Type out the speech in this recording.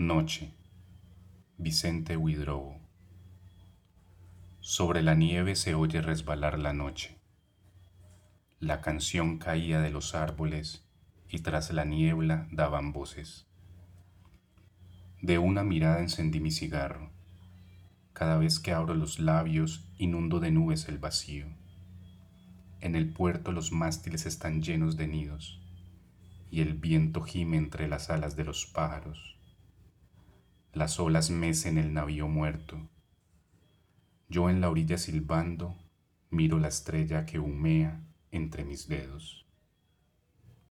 Noche, Vicente Widrow. Sobre la nieve se oye resbalar la noche. La canción caía de los árboles y tras la niebla daban voces. De una mirada encendí mi cigarro. Cada vez que abro los labios inundo de nubes el vacío. En el puerto los mástiles están llenos de nidos y el viento gime entre las alas de los pájaros. Las olas mecen el navío muerto. Yo en la orilla silbando miro la estrella que humea entre mis dedos.